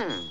Hmm.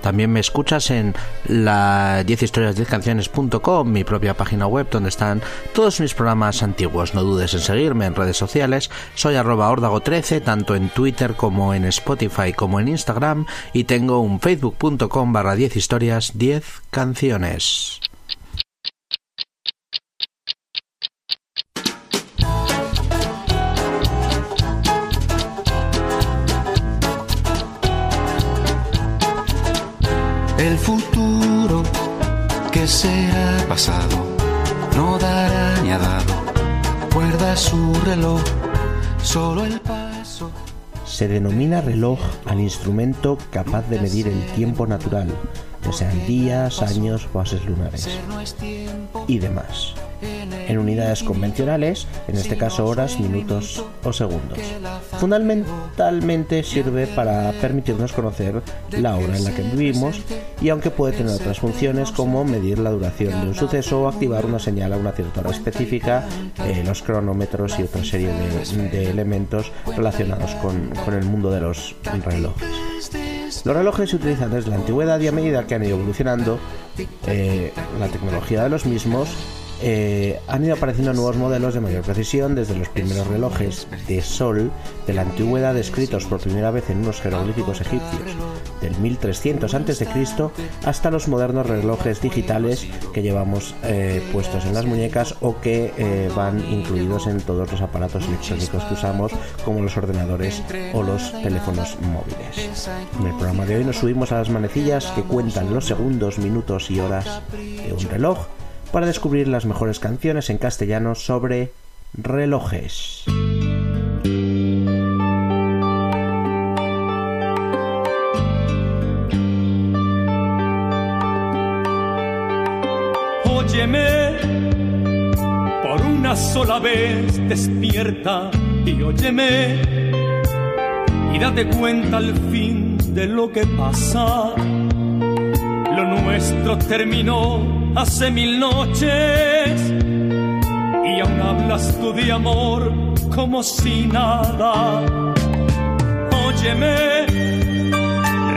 también me escuchas en la 10 historias 10 canciones.com, mi propia página web donde están todos mis programas antiguos. No dudes en seguirme en redes sociales. Soy arroba 13 tanto en Twitter como en Spotify como en Instagram y tengo un facebook.com barra 10 historias 10 canciones. El futuro que sea pasado no dará ni ha dado. Guarda su reloj, solo el paso. Se denomina reloj al instrumento capaz de medir el tiempo natural, ya sean días, años, fases lunares y demás en unidades convencionales, en este caso horas, minutos o segundos. Fundamentalmente sirve para permitirnos conocer la hora en la que vivimos y aunque puede tener otras funciones como medir la duración de un suceso o activar una señal a una cierta hora específica, eh, los cronómetros y otra serie de, elementos relacionados con, el mundo de los relojes. Los relojes se utilizan desde la antigüedad y a medida que han ido evolucionando eh, la tecnología de los mismos eh, han ido apareciendo nuevos modelos de mayor precisión, desde los primeros relojes de sol de la antigüedad descritos por primera vez en unos jeroglíficos egipcios del 1300 a.C. hasta los modernos relojes digitales que llevamos eh, puestos en las muñecas o que eh, van incluidos en todos los aparatos electrónicos que usamos como los ordenadores o los teléfonos móviles. En el programa de hoy nos subimos a las manecillas que cuentan los segundos, minutos y horas de un reloj para descubrir las mejores canciones en castellano sobre relojes. Óyeme, por una sola vez despierta y óyeme y date cuenta al fin de lo que pasa. Lo nuestro terminó hace mil noches y aún hablas tú de amor como si nada. Óyeme,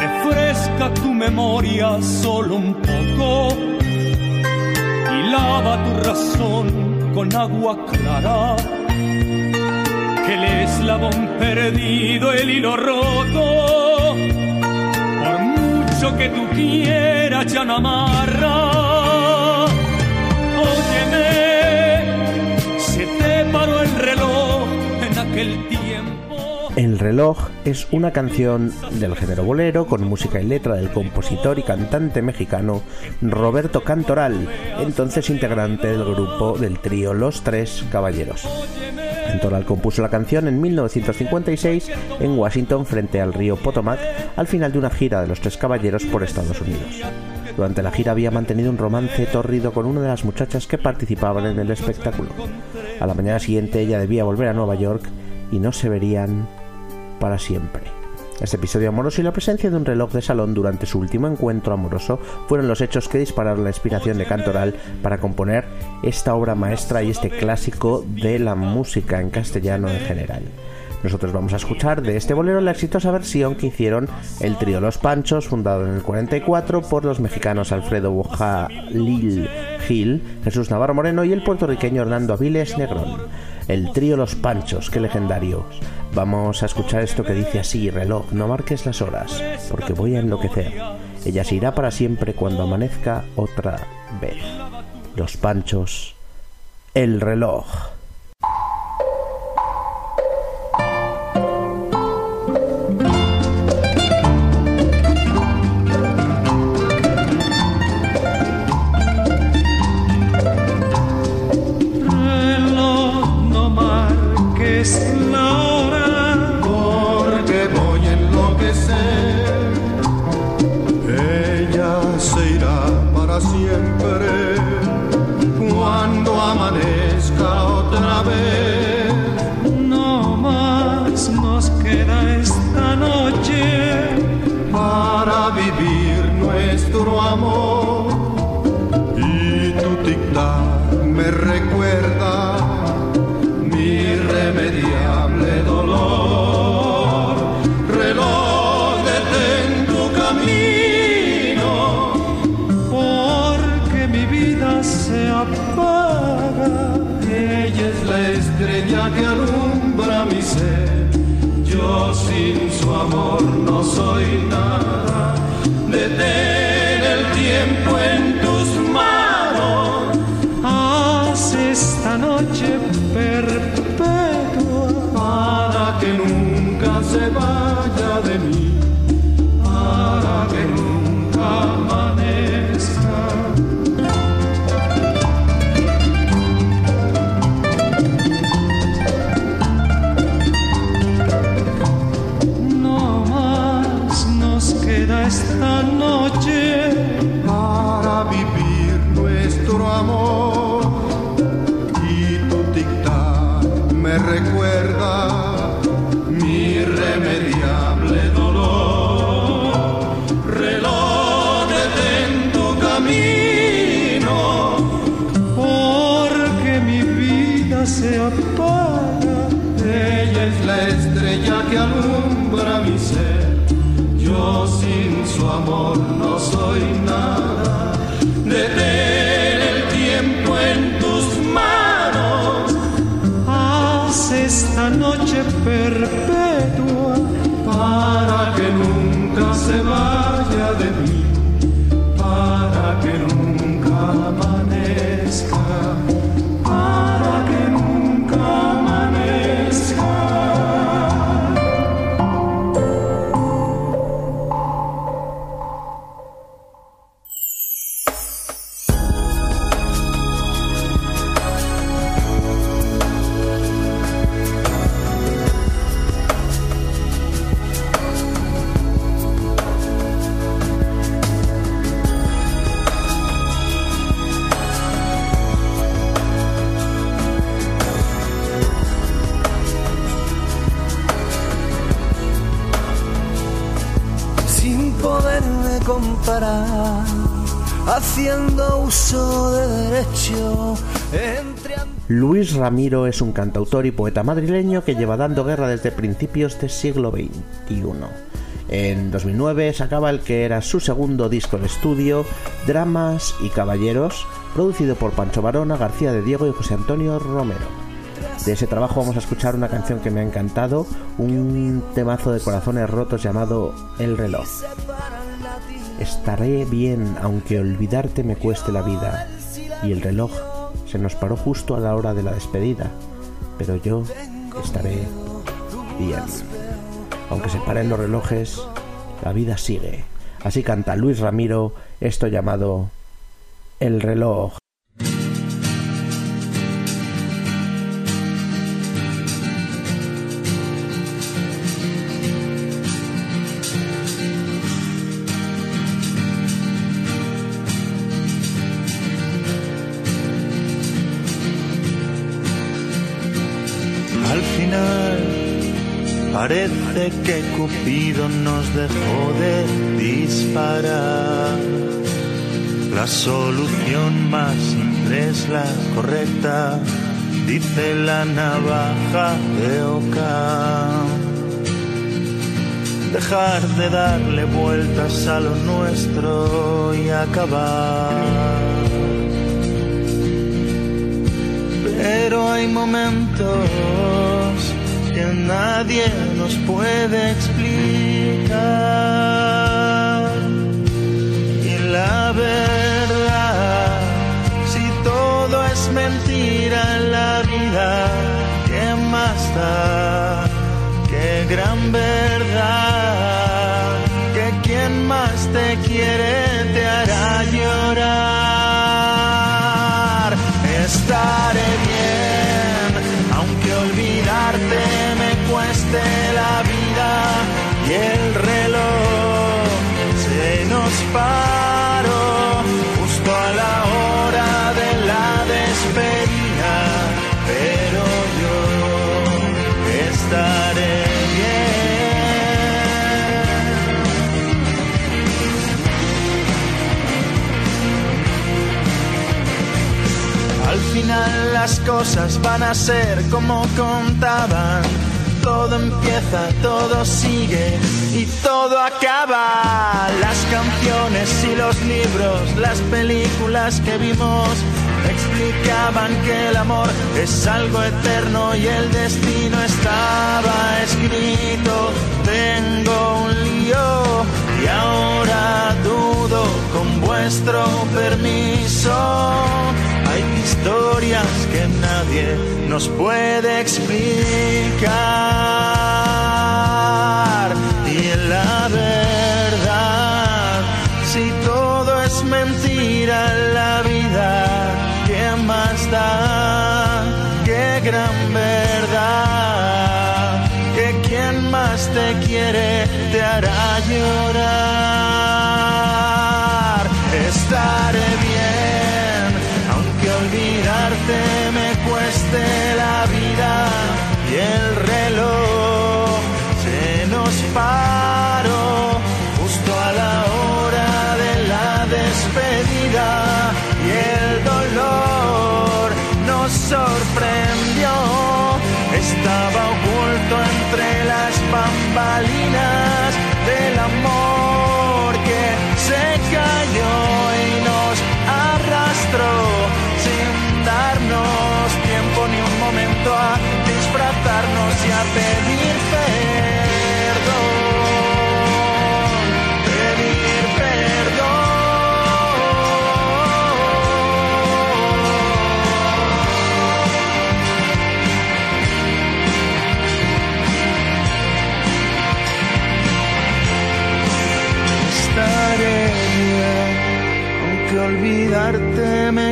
refresca tu memoria solo un poco y lava tu razón con agua clara. Que el eslabón perdido, el hilo roto, por mucho que tú quieras ya no amarra El reloj es una canción del género bolero con música y letra del compositor y cantante mexicano Roberto Cantoral, entonces integrante del grupo del trío Los Tres Caballeros. Cantoral compuso la canción en 1956 en Washington frente al río Potomac al final de una gira de los Tres Caballeros por Estados Unidos. Durante la gira había mantenido un romance tórrido con una de las muchachas que participaban en el espectáculo. A la mañana siguiente ella debía volver a Nueva York y no se verían para siempre. Este episodio amoroso y la presencia de un reloj de salón durante su último encuentro amoroso fueron los hechos que dispararon la inspiración de Cantoral para componer esta obra maestra y este clásico de la música en castellano en general. Nosotros vamos a escuchar de este bolero la exitosa versión que hicieron el trío Los Panchos, fundado en el 44 por los mexicanos Alfredo Bujalil Gil, Jesús Navarro Moreno y el puertorriqueño Hernando Aviles Negrón. El trío Los Panchos, qué legendario. Vamos a escuchar esto que dice así, reloj, no marques las horas, porque voy a enloquecer. Ella se irá para siempre cuando amanezca otra vez. Los Panchos, el reloj. Haciendo Luis Ramiro es un cantautor y poeta madrileño que lleva dando guerra desde principios del siglo XXI. En 2009 sacaba el que era su segundo disco de estudio, Dramas y Caballeros, producido por Pancho Barona, García de Diego y José Antonio Romero. De ese trabajo vamos a escuchar una canción que me ha encantado, un temazo de corazones rotos llamado El reloj. Estaré bien aunque olvidarte me cueste la vida. Y el reloj se nos paró justo a la hora de la despedida. Pero yo estaré bien. Aunque se paren los relojes, la vida sigue. Así canta Luis Ramiro esto llamado El reloj. Parece que Cupido nos dejó de disparar. La solución más simple es la correcta. dice la navaja de Oca. Dejar de darle vueltas a lo nuestro y acabar. Pero hay momentos que nadie nos puede explicar. Y la verdad, si todo es mentira en la vida, ¿qué más da? Qué gran verdad, que quien más te quiere te hará llorar. Las cosas van a ser como contaban. Todo empieza, todo sigue y todo acaba. Las canciones y los libros, las películas que vimos explicaban que el amor es algo eterno y el destino estaba escrito. Tengo un lío y ahora dudo con vuestro permiso. Nos puede explicar. Y la verdad, si todo es mentira en la vida, ¿qué más da? Qué gran verdad, que quien más te quiere te hará llorar.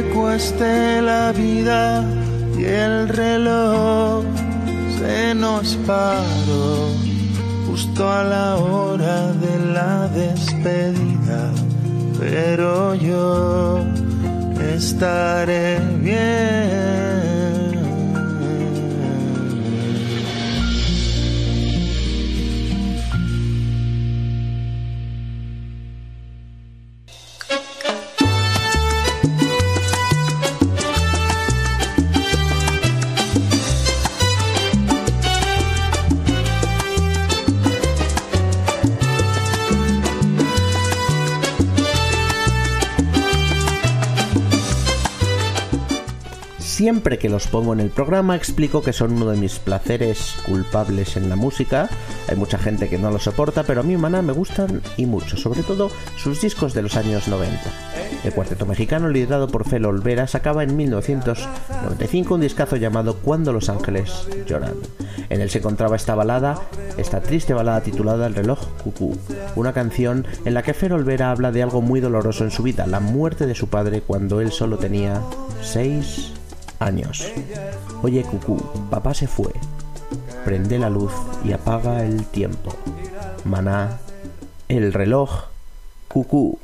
Cueste la vida y el reloj se nos paró justo a la hora de la despedida, pero yo estaré bien. Siempre que los pongo en el programa explico que son uno de mis placeres culpables en la música. Hay mucha gente que no lo soporta, pero a mi hermana me gustan y mucho, sobre todo sus discos de los años 90. El cuarteto mexicano liderado por Fel Olvera sacaba en 1995 un discazo llamado Cuando los ángeles lloran. En él se encontraba esta balada, esta triste balada titulada El reloj cucú, una canción en la que Fer Olvera habla de algo muy doloroso en su vida, la muerte de su padre cuando él solo tenía 6 años. Oye, cucú, papá se fue. Prende la luz y apaga el tiempo. Maná, el reloj, cucú.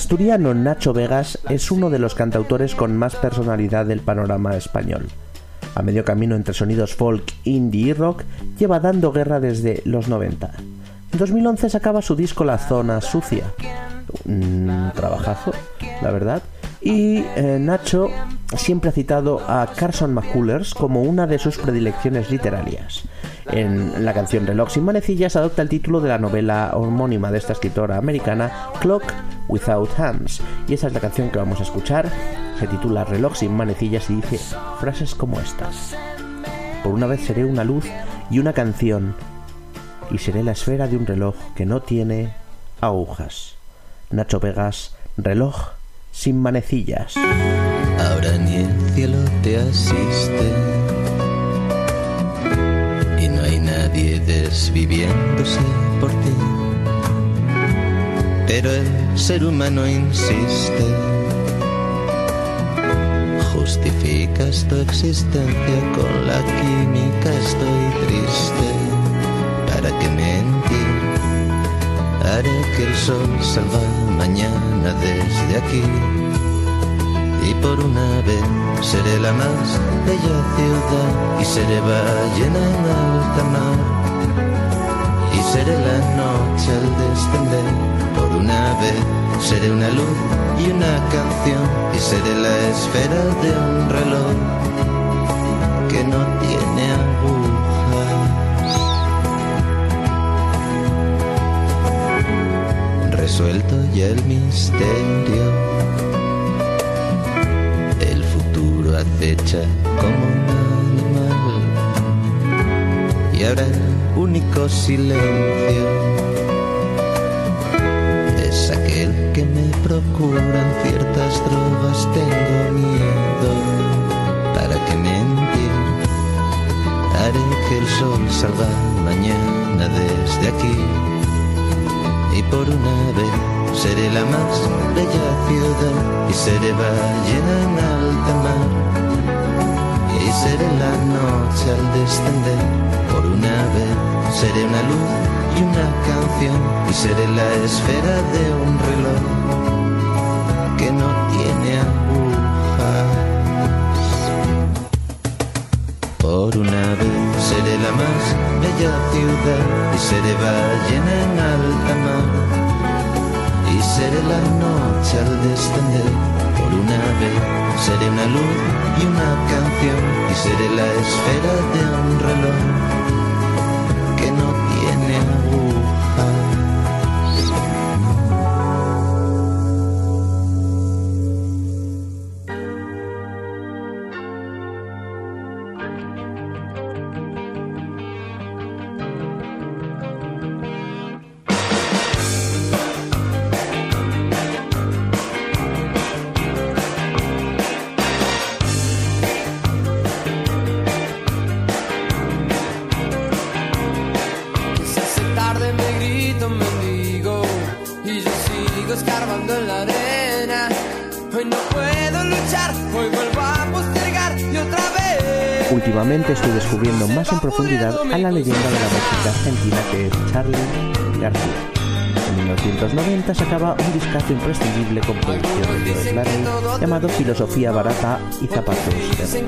Asturiano Nacho Vegas es uno de los cantautores con más personalidad del panorama español. A medio camino entre sonidos folk, indie y rock, lleva dando guerra desde los 90. En 2011 sacaba su disco La Zona Sucia. Un trabajazo, la verdad. Y eh, Nacho siempre ha citado a Carson McCullers como una de sus predilecciones literarias. En la canción Reloj sin manecillas adopta el título de la novela homónima de esta escritora americana, Clock Without Hands, y esa es la canción que vamos a escuchar. Se titula Reloj sin manecillas y dice frases como estas. Por una vez seré una luz y una canción, y seré la esfera de un reloj que no tiene agujas. Nacho Vegas, reloj sin manecillas. Ahora ni el cielo te asiste nadie desviviéndose por ti. Pero el ser humano insiste. Justificas tu existencia con la química, estoy triste. ¿Para qué mentir? Haré que el sol salga mañana desde aquí. Y por una vez seré la más bella ciudad y seré ballena en alta mar. Y seré la noche al descender, por una vez seré una luz y una canción y seré la esfera de un reloj misterio. El futuro acecha como un animal. Y ahora el único silencio es aquel que me procuran ciertas drogas. Tengo miedo. ¿Para que mentir? Haré que el sol salga mañana desde aquí. Por una vez seré la más bella ciudad y seré ballena en alta mar. Y seré la noche al descender. Por una vez seré una luz y una canción y seré la esfera de un reloj que no tiene agujas. Por una vez seré la más bella ciudad y seré ballena en alta mar. Y seré la noche al descender. Por una vez seré una luz y una canción y seré la esfera de un reloj Últimamente estoy descubriendo más en profundidad a la leyenda de la música argentina que es Charlie García. En 1990 sacaba un discazo imprescindible con producción de Joel Larry llamado Filosofía Barata y Zapatos de preciosa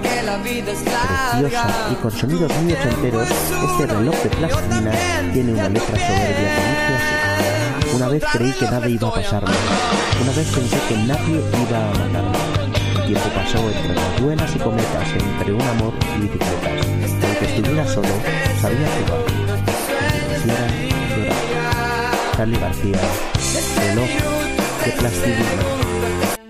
y con sonidos muy ochenteros, este reloj de plastilina tiene una letra soberbia que dice así. Una vez creí que nada iba a pasarme. Una vez pensé que nadie iba a matarme. Tiempo pasó entre rayuelas y cometas, entre un amor y bicicletas. Aunque estuviera solo, sabía jugar. Quisiera llorar. Charlie García, reloj de plastilina.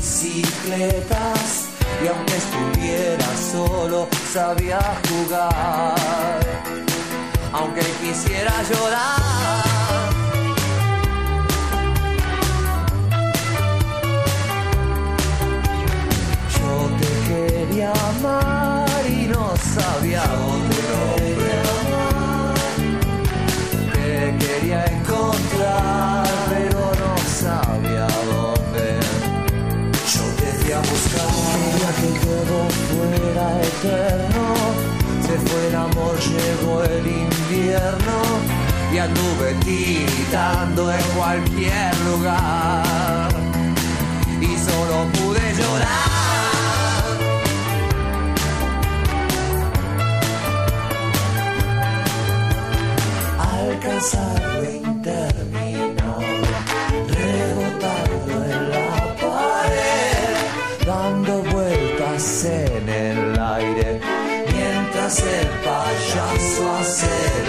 Bicicletas. Y aunque estuviera solo, sabía jugar aunque quisiera llorar. Yo te quería amar y no sabía buscar, quería que todo fuera eterno. Se fue el amor, llegó el invierno y anduve tiritando en cualquier lugar. Y solo pude llorar. Alcanzarlo interminado, el payaso hace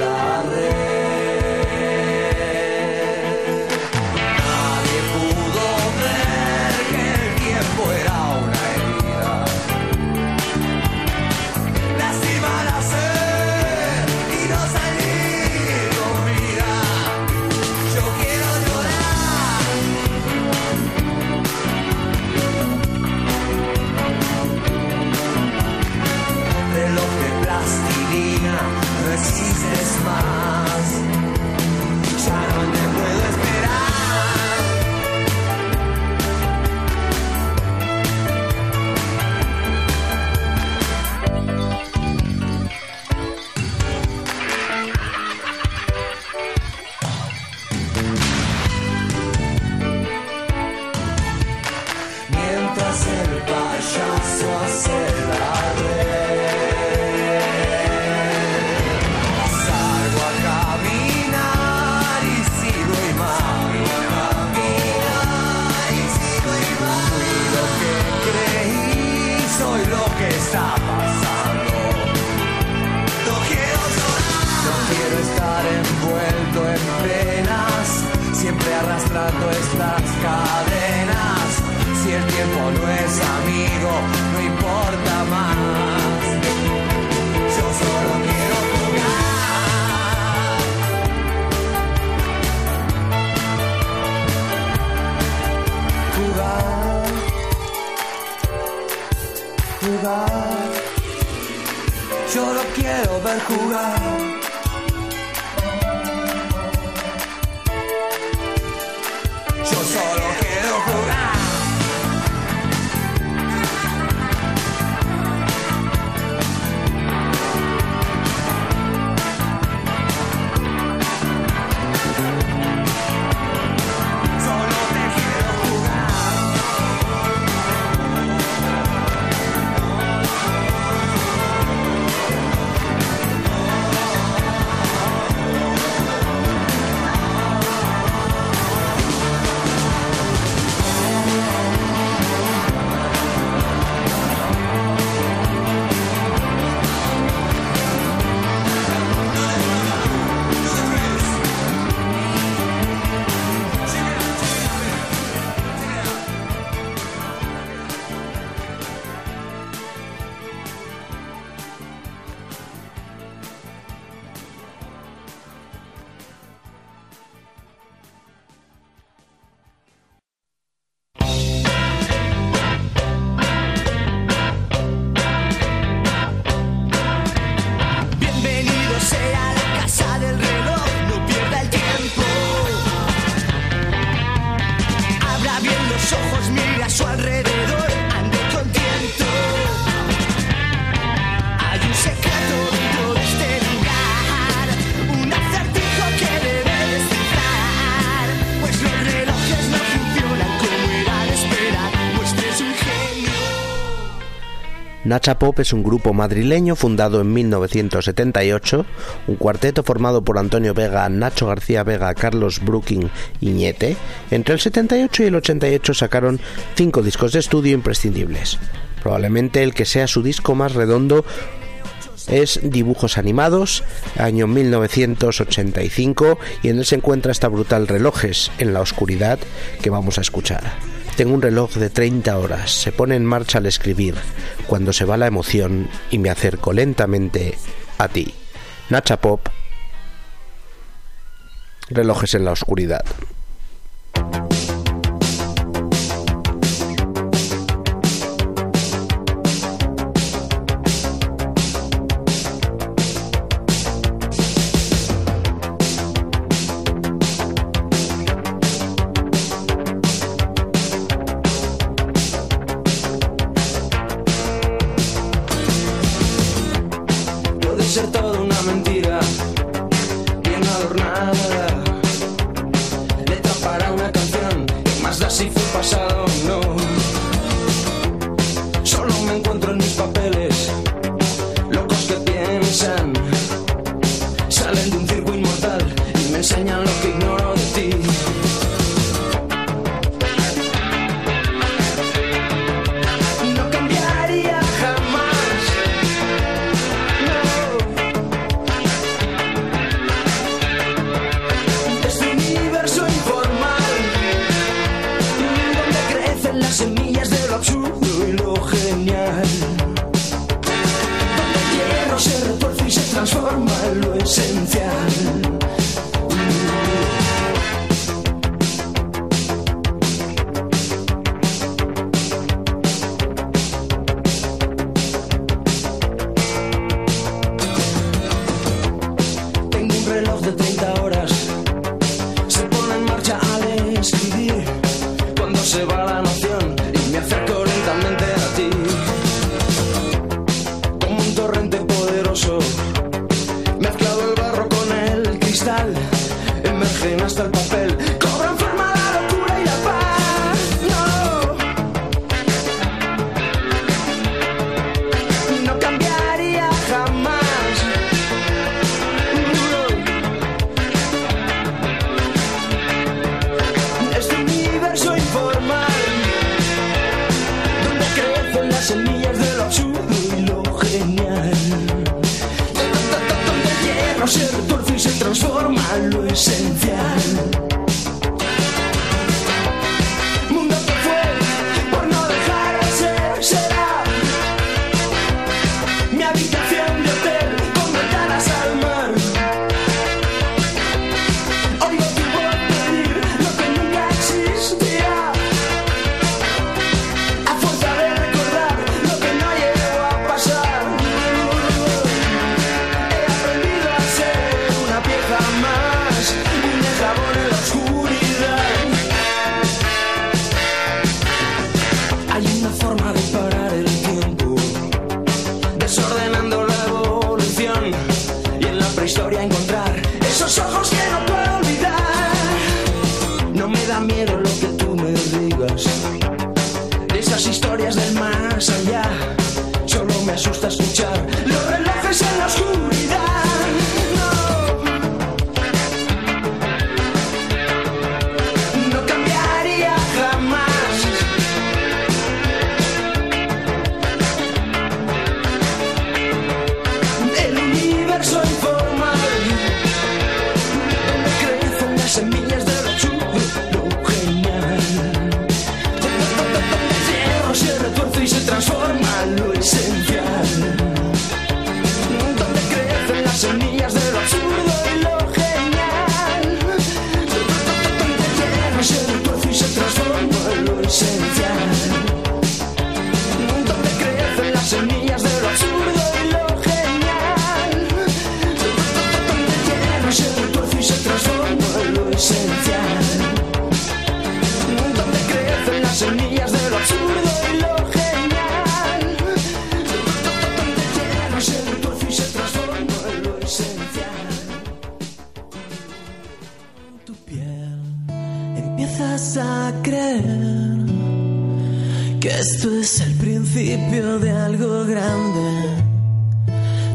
Nacha Pop es un grupo madrileño fundado en 1978, un cuarteto formado por Antonio Vega, Nacho García Vega, Carlos Brooking y Ñete. Entre el 78 y el 88 sacaron cinco discos de estudio imprescindibles. Probablemente el que sea su disco más redondo es Dibujos Animados, año 1985, y en él se encuentra esta brutal Relojes en la Oscuridad que vamos a escuchar. Tengo un reloj de 30 horas, se pone en marcha al escribir, cuando se va la emoción y me acerco lentamente a ti. Nacha Pop, relojes en la oscuridad.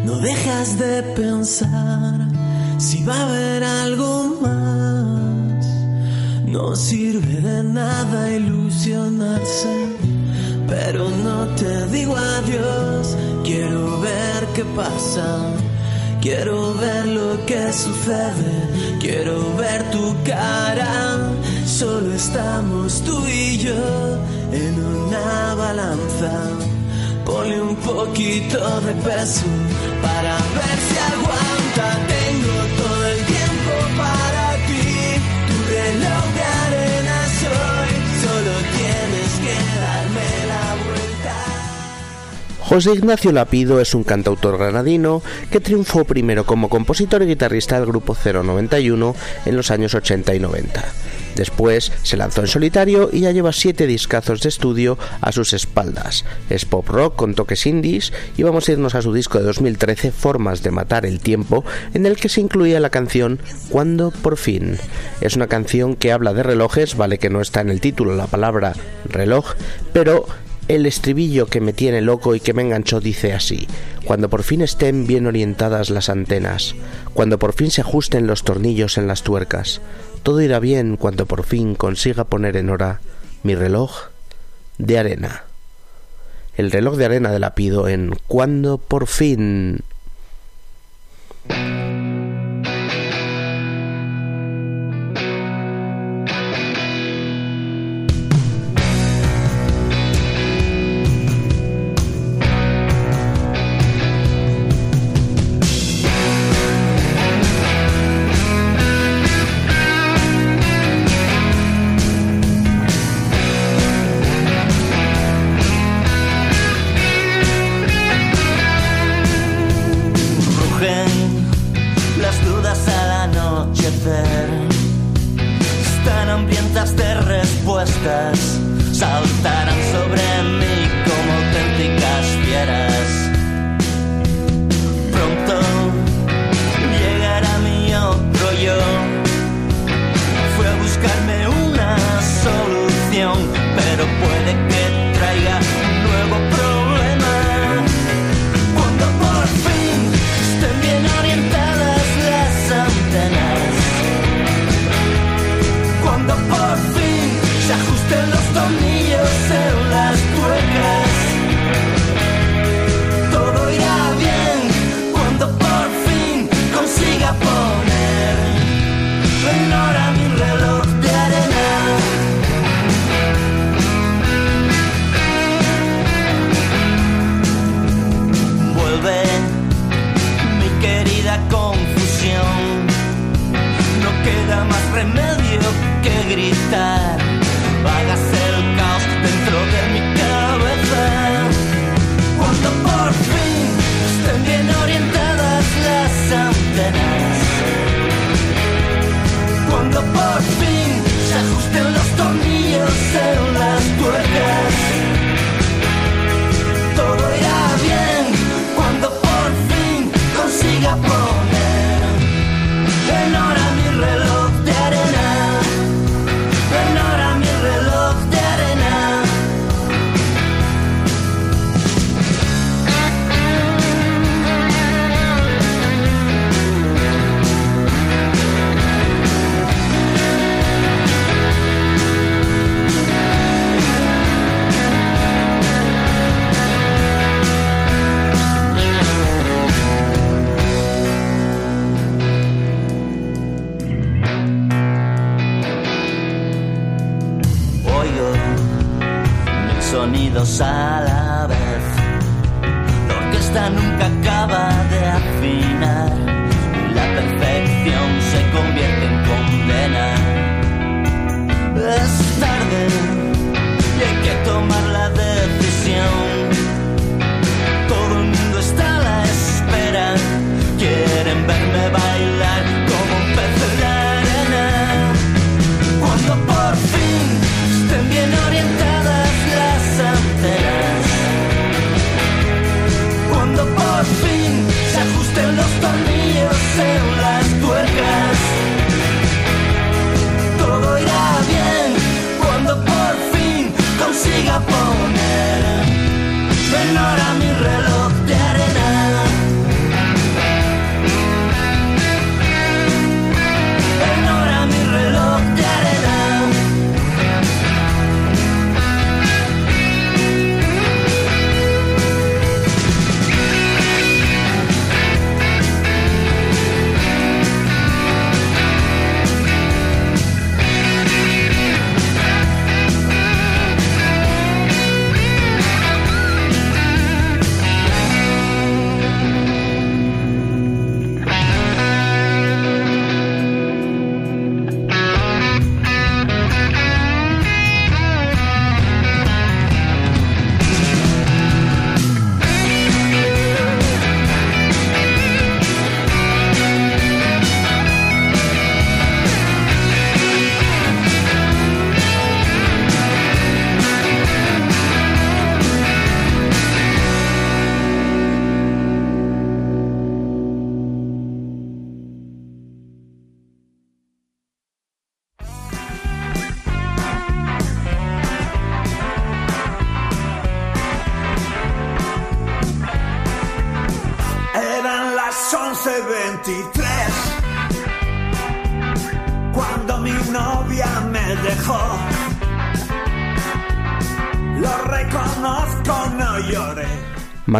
No dejas de pensar si va a haber algo más. No sirve de nada ilusionarse, pero no te digo adiós. Quiero ver qué pasa. Quiero ver lo que sucede, quiero ver tu cara. Solo estamos tú y yo en una balanza. Ponle un poquito de peso para ver si aguanta. Tengo todo el tiempo para ti. Tu reloj de arena soy. Solo tienes que darme la vuelta. José Ignacio Lapido es un cantautor granadino que triunfó primero como compositor y guitarrista del grupo 091 en los años 80 y 90. Después se lanzó en solitario y ya lleva siete discazos de estudio a sus espaldas. Es pop rock con toques indies y vamos a irnos a su disco de 2013 Formas de matar el tiempo en el que se incluía la canción Cuando por fin. Es una canción que habla de relojes, vale que no está en el título la palabra reloj, pero el estribillo que me tiene loco y que me enganchó dice así, cuando por fin estén bien orientadas las antenas, cuando por fin se ajusten los tornillos en las tuercas, todo irá bien cuando por fin consiga poner en hora mi reloj de arena. El reloj de arena de la pido en cuando por fin...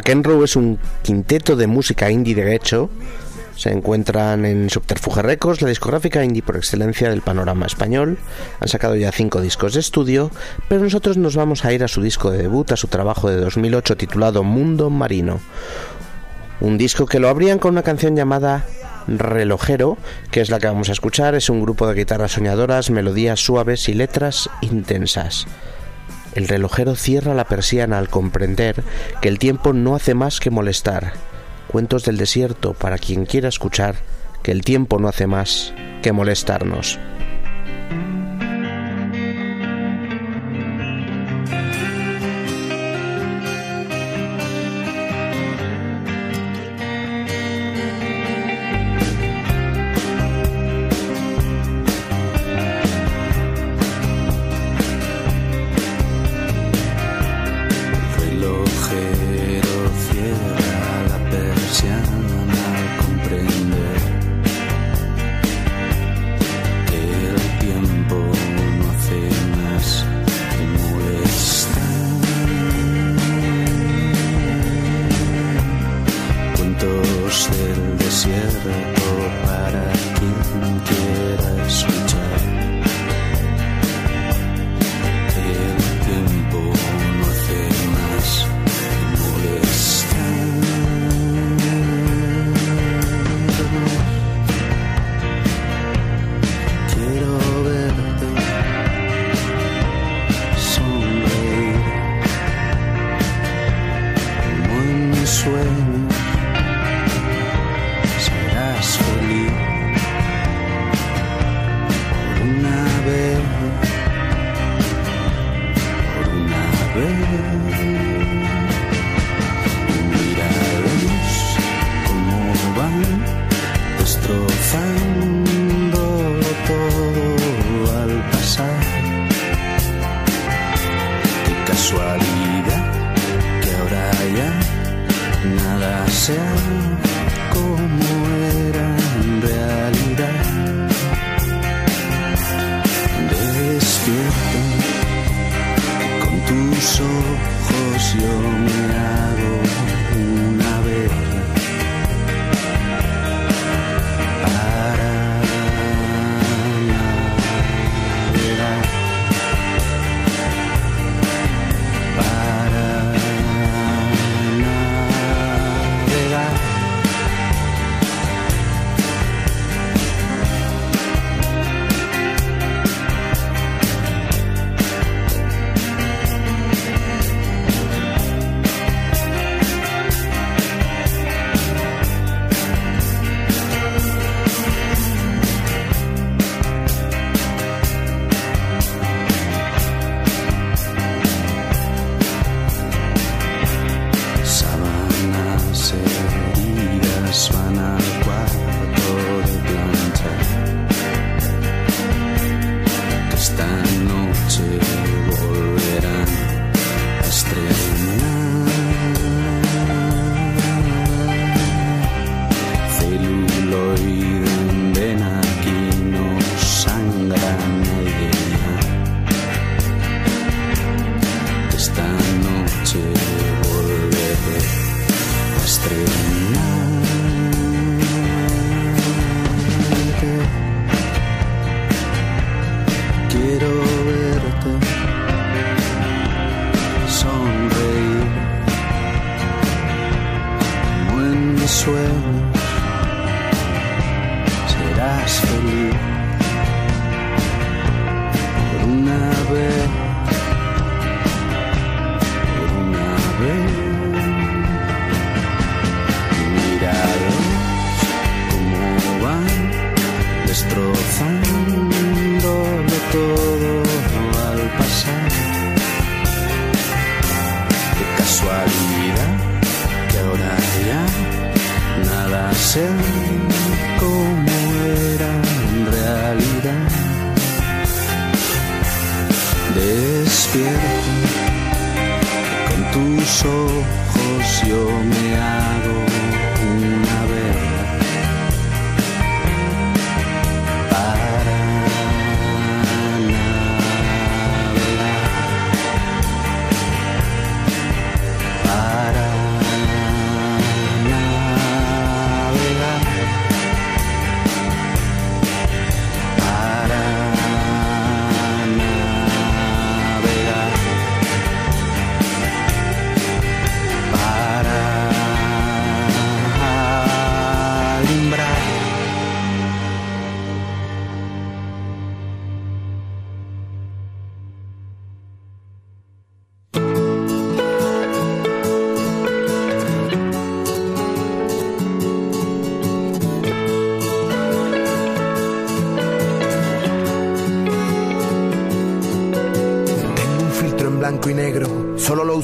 McEnroe es un quinteto de música indie derecho. Se encuentran en Subterfuge Records, la discográfica indie por excelencia del panorama español. Han sacado ya cinco discos de estudio, pero nosotros nos vamos a ir a su disco de debut, a su trabajo de 2008 titulado Mundo Marino. Un disco que lo abrían con una canción llamada Relojero, que es la que vamos a escuchar. Es un grupo de guitarras soñadoras, melodías suaves y letras intensas. El relojero cierra la persiana al comprender que el tiempo no hace más que molestar. Cuentos del desierto para quien quiera escuchar que el tiempo no hace más que molestarnos. Desierto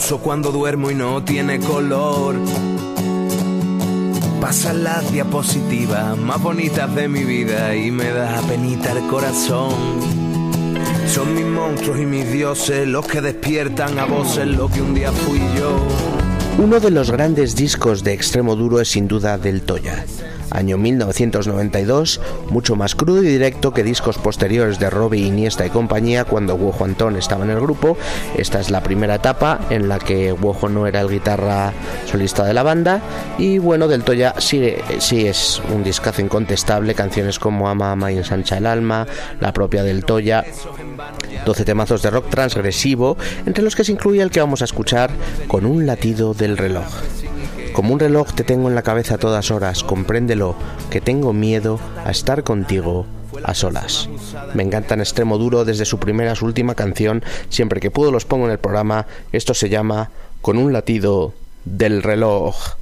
uso cuando duermo y no tiene color. Pasan las diapositivas más bonitas de mi vida y me da penita el corazón. Son mis monstruos y mis dioses los que despiertan a voces lo que un día fui yo. Uno de los grandes discos de extremo duro es sin duda del Toya. Año 1992, mucho más crudo y directo que discos posteriores de Robbie Iniesta y compañía cuando Wojo Antón estaba en el grupo. Esta es la primera etapa en la que Wojo no era el guitarra solista de la banda. Y bueno, del Toya sí, sí es un discazo incontestable. Canciones como Ama, Ama y Ensancha el Alma, la propia del Toya. 12 temazos de rock transgresivo, entre los que se incluye el que vamos a escuchar con un latido del reloj. Como un reloj te tengo en la cabeza a todas horas, compréndelo, que tengo miedo a estar contigo a solas. Me encanta en extremo duro desde su primera su última canción, siempre que puedo los pongo en el programa, esto se llama Con un latido del reloj.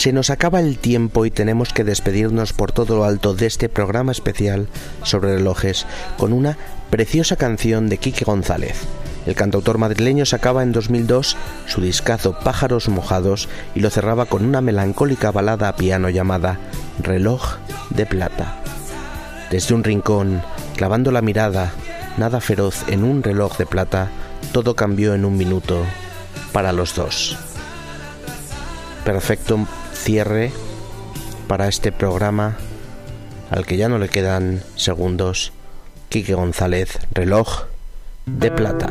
Se nos acaba el tiempo y tenemos que despedirnos por todo lo alto de este programa especial sobre relojes con una preciosa canción de Quique González. El cantautor madrileño sacaba en 2002 su discazo Pájaros Mojados y lo cerraba con una melancólica balada a piano llamada Reloj de Plata. Desde un rincón Clavando la mirada, nada feroz, en un reloj de plata, todo cambió en un minuto para los dos. Perfecto cierre para este programa al que ya no le quedan segundos. Quique González, reloj de plata.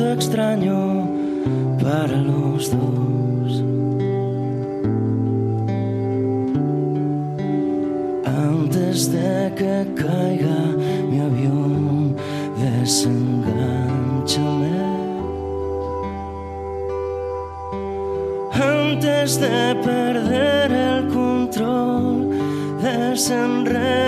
Extraño para los dos. Antes de que caiga mi avión, desenganchame. Antes de perder el control, desenrédame.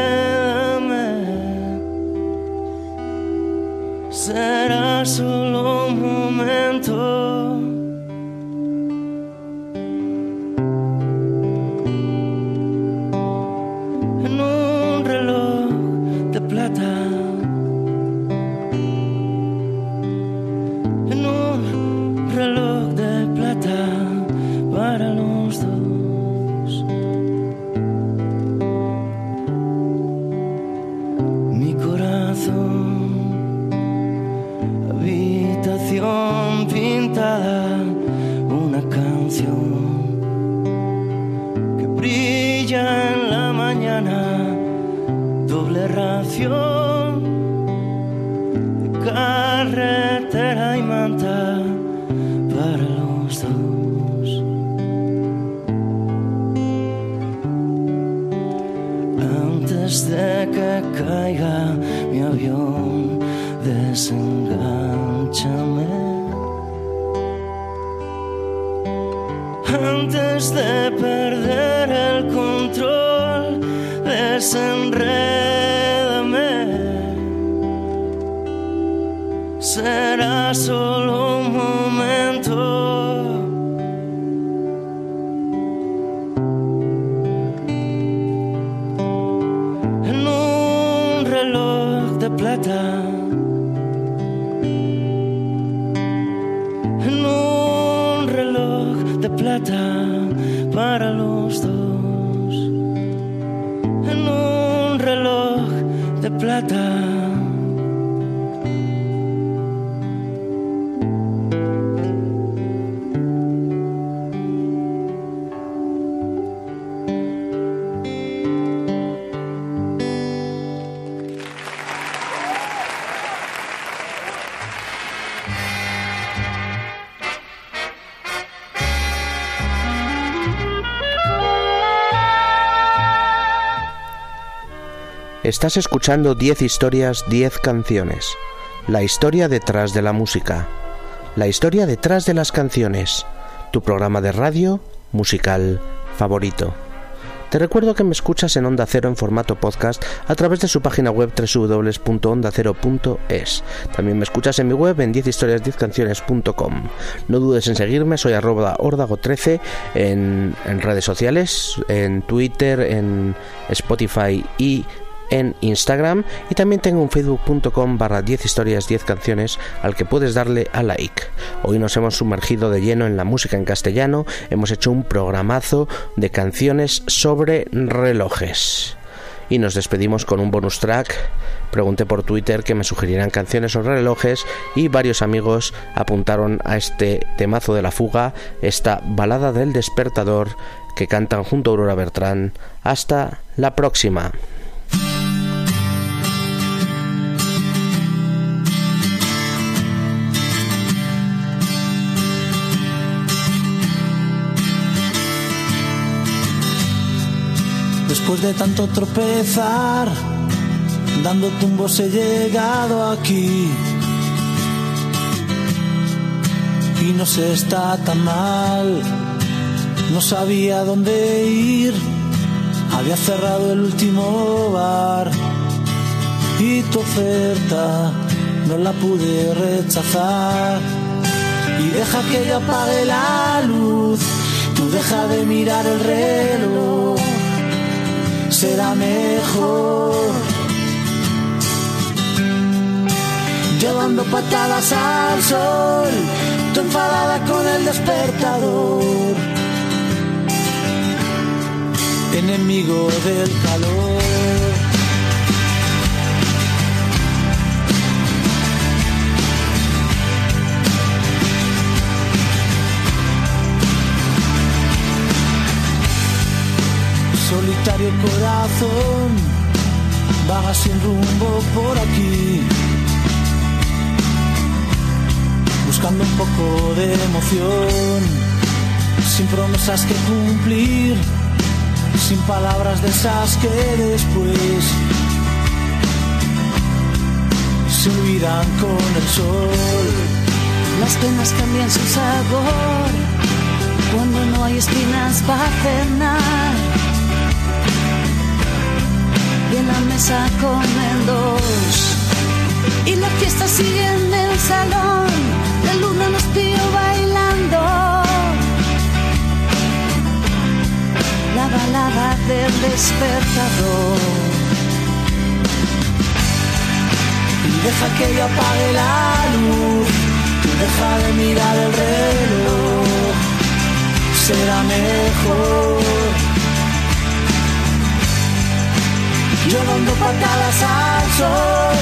Reloj de plata. En un reloj de plata para los dos. En un reloj de plata. Estás escuchando 10 historias, 10 canciones. La historia detrás de la música. La historia detrás de las canciones. Tu programa de radio musical favorito. Te recuerdo que me escuchas en Onda Cero en formato podcast a través de su página web www.ondacero.es. También me escuchas en mi web en 10historias10canciones.com. No dudes en seguirme, soy arroba ordago13 en, en redes sociales, en Twitter, en Spotify y en Instagram y también tengo un facebook.com barra 10 historias 10 canciones al que puedes darle a like. Hoy nos hemos sumergido de lleno en la música en castellano, hemos hecho un programazo de canciones sobre relojes. Y nos despedimos con un bonus track. Pregunté por Twitter que me sugirieran canciones sobre relojes y varios amigos apuntaron a este temazo de la fuga, esta balada del despertador que cantan junto a Aurora Bertrán. Hasta la próxima. Después de tanto tropezar, dando tumbos he llegado aquí. Y no se está tan mal, no sabía dónde ir. Había cerrado el último bar y tu oferta no la pude rechazar. Y deja que yo apague la luz, tú deja de mirar el reloj será mejor. Yo dando patadas al sol, tú enfadada con el despertador. Enemigo del calor. Solitario corazón vaga sin rumbo por aquí, buscando un poco de emoción, sin promesas que cumplir, sin palabras de esas que después se olvidan con el sol. Las penas cambian su sabor cuando no hay espinas para cenar. La mesa comen dos. Y la fiesta sigue en el salón. La luna nos pilló bailando. La balada del despertador. Y deja que yo apague la luz. Deja de mirar el reloj. Será mejor. Yo dando patadas al sol.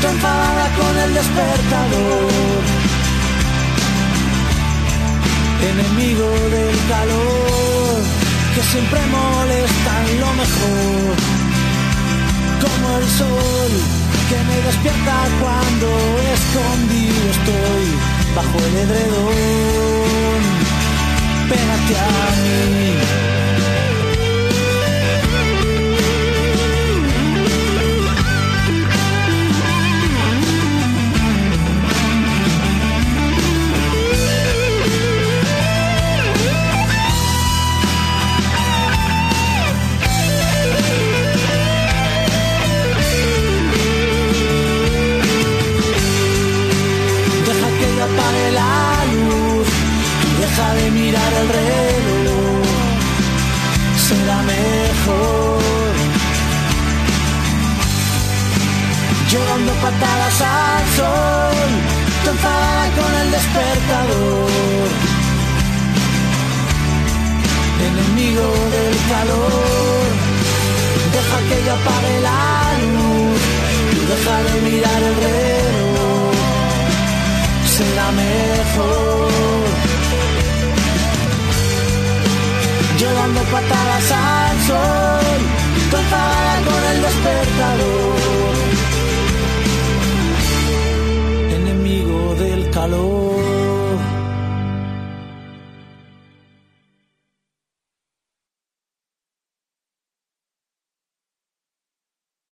Tú enfadada con el despertador. Enemigo del calor. Que siempre molestan lo mejor. Como el sol que me despierta cuando escondido estoy bajo el edredón. Pégate a mí. despertador, enemigo del calor, deja que yo apague la luz, y deja de mirar el reloj, será mejor. Yo dando patadas al sol, tocada con el despertador. Enemigo del calor.